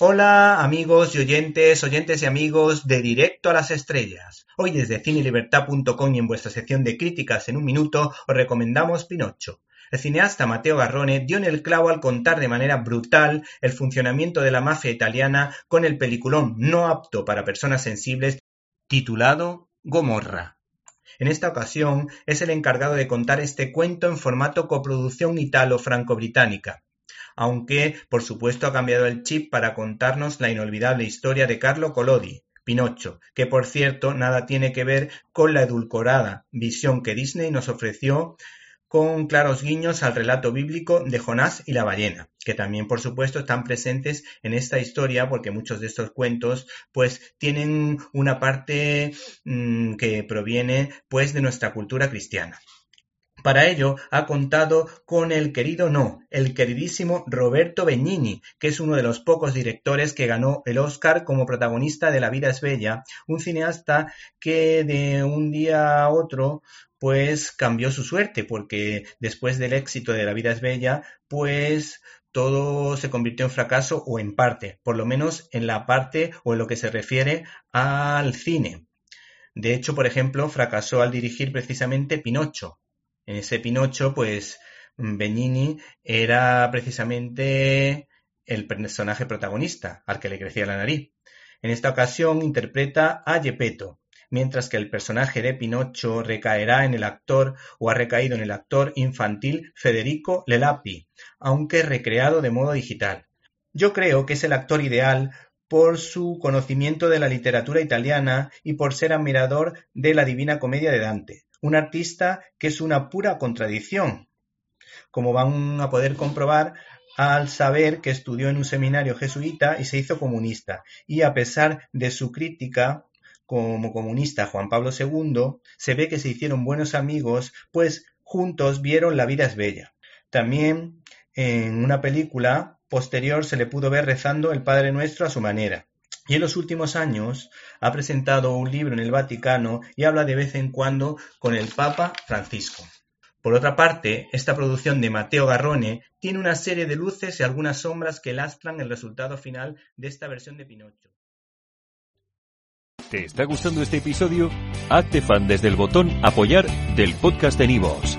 Hola amigos y oyentes, oyentes y amigos de Directo a las Estrellas. Hoy desde cinelibertad.com y en vuestra sección de críticas en un minuto os recomendamos Pinocho. El cineasta Matteo Garrone dio en el clavo al contar de manera brutal el funcionamiento de la mafia italiana con el peliculón no apto para personas sensibles titulado Gomorra. En esta ocasión es el encargado de contar este cuento en formato coproducción italo-franco-británica aunque por supuesto ha cambiado el chip para contarnos la inolvidable historia de Carlo Collodi, Pinocho, que por cierto nada tiene que ver con la edulcorada visión que Disney nos ofreció con claros guiños al relato bíblico de Jonás y la ballena, que también por supuesto están presentes en esta historia porque muchos de estos cuentos pues tienen una parte mm, que proviene pues de nuestra cultura cristiana. Para ello ha contado con el querido no, el queridísimo Roberto Benigni, que es uno de los pocos directores que ganó el Oscar como protagonista de La vida es bella, un cineasta que de un día a otro pues cambió su suerte, porque después del éxito de La vida es bella, pues todo se convirtió en fracaso o en parte, por lo menos en la parte o en lo que se refiere al cine. De hecho, por ejemplo, fracasó al dirigir precisamente Pinocho, ese Pinocho, pues Benigni era precisamente el personaje protagonista, al que le crecía la nariz. En esta ocasión interpreta a Gepetto, mientras que el personaje de Pinocho recaerá en el actor o ha recaído en el actor infantil Federico Lelapi, aunque recreado de modo digital. Yo creo que es el actor ideal por su conocimiento de la literatura italiana y por ser admirador de la Divina Comedia de Dante, un artista que es una pura contradicción, como van a poder comprobar al saber que estudió en un seminario jesuita y se hizo comunista, y a pesar de su crítica como comunista Juan Pablo II, se ve que se hicieron buenos amigos, pues juntos vieron La vida es bella. También en una película posterior se le pudo ver rezando el Padre Nuestro a su manera. Y en los últimos años ha presentado un libro en el Vaticano y habla de vez en cuando con el Papa Francisco. Por otra parte, esta producción de Mateo Garrone tiene una serie de luces y algunas sombras que lastran el resultado final de esta versión de Pinocho. ¿Te está gustando este episodio? Hazte fan desde el botón Apoyar del podcast de Nivos.